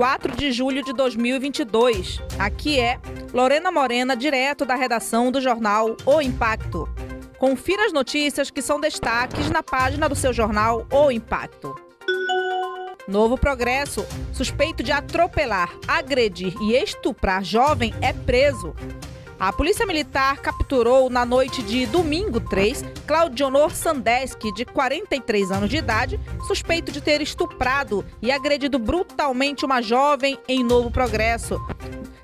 4 de julho de 2022. Aqui é Lorena Morena, direto da redação do jornal O Impacto. Confira as notícias que são destaques na página do seu jornal O Impacto. Novo Progresso. Suspeito de atropelar, agredir e estuprar jovem é preso. A Polícia Militar capturou na noite de domingo 3 Claudionor Sandeski, de 43 anos de idade, suspeito de ter estuprado e agredido brutalmente uma jovem em Novo Progresso.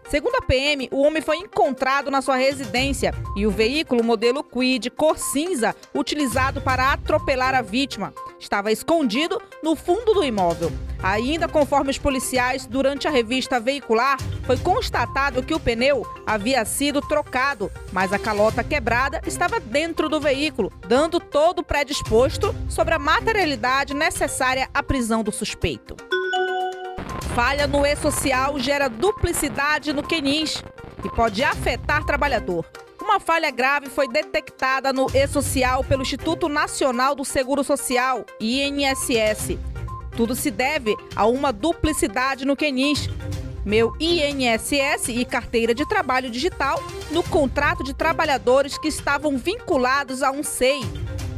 Segundo a PM, o homem foi encontrado na sua residência e o veículo modelo Quid cor cinza, utilizado para atropelar a vítima, estava escondido no fundo do imóvel. Ainda conforme os policiais, durante a revista veicular, foi constatado que o pneu havia sido trocado, mas a calota quebrada estava dentro do veículo, dando todo o predisposto sobre a materialidade necessária à prisão do suspeito. Falha no e-social gera duplicidade no QNIS e pode afetar trabalhador. Uma falha grave foi detectada no e-social pelo Instituto Nacional do Seguro Social, INSS. Tudo se deve a uma duplicidade no QNIS. Meu INSS e carteira de trabalho digital no contrato de trabalhadores que estavam vinculados a um SEI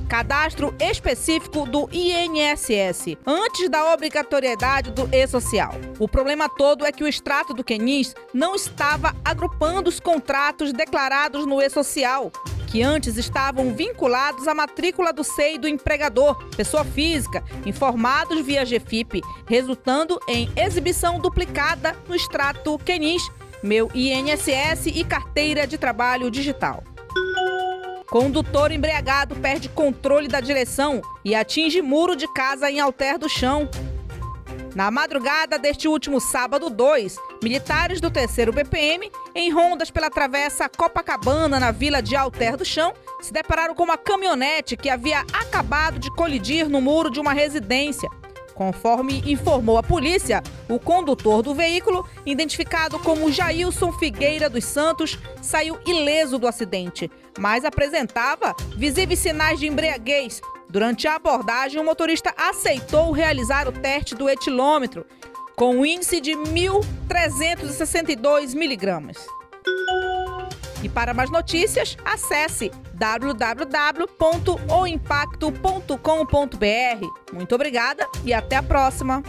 cadastro específico do INSS, antes da obrigatoriedade do E-Social. O problema todo é que o extrato do QNIS não estava agrupando os contratos declarados no E-Social, que antes estavam vinculados à matrícula do SEI do empregador, pessoa física, informados via GFIP, resultando em exibição duplicada no extrato QNIS, meu INSS e carteira de trabalho digital. Condutor embriagado perde controle da direção e atinge muro de casa em Alter do Chão. Na madrugada deste último sábado 2, militares do 3 BPM, em rondas pela travessa Copacabana, na vila de Alter do Chão, se depararam com uma caminhonete que havia acabado de colidir no muro de uma residência. Conforme informou a polícia, o condutor do veículo, identificado como Jailson Figueira dos Santos, saiu ileso do acidente, mas apresentava visíveis sinais de embriaguez. Durante a abordagem, o motorista aceitou realizar o teste do etilômetro, com um índice de 1.362 miligramas. E para mais notícias, acesse www.oimpacto.com.br. Muito obrigada e até a próxima!